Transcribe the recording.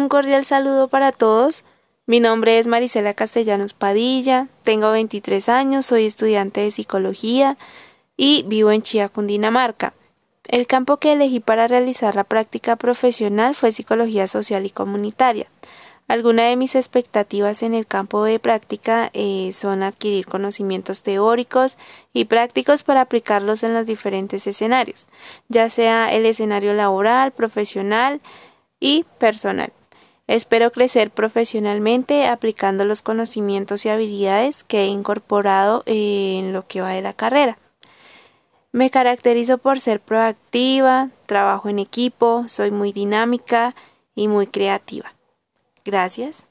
Un cordial saludo para todos. Mi nombre es Marisela Castellanos Padilla, tengo 23 años, soy estudiante de psicología y vivo en Chía, Cundinamarca. El campo que elegí para realizar la práctica profesional fue psicología social y comunitaria. Algunas de mis expectativas en el campo de práctica eh, son adquirir conocimientos teóricos y prácticos para aplicarlos en los diferentes escenarios, ya sea el escenario laboral, profesional y personal. Espero crecer profesionalmente aplicando los conocimientos y habilidades que he incorporado en lo que va de la carrera. Me caracterizo por ser proactiva, trabajo en equipo, soy muy dinámica y muy creativa. Gracias.